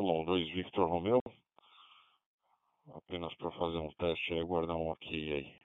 Y2 Victor Romeu Apenas para fazer um teste e aguardar um ok aí.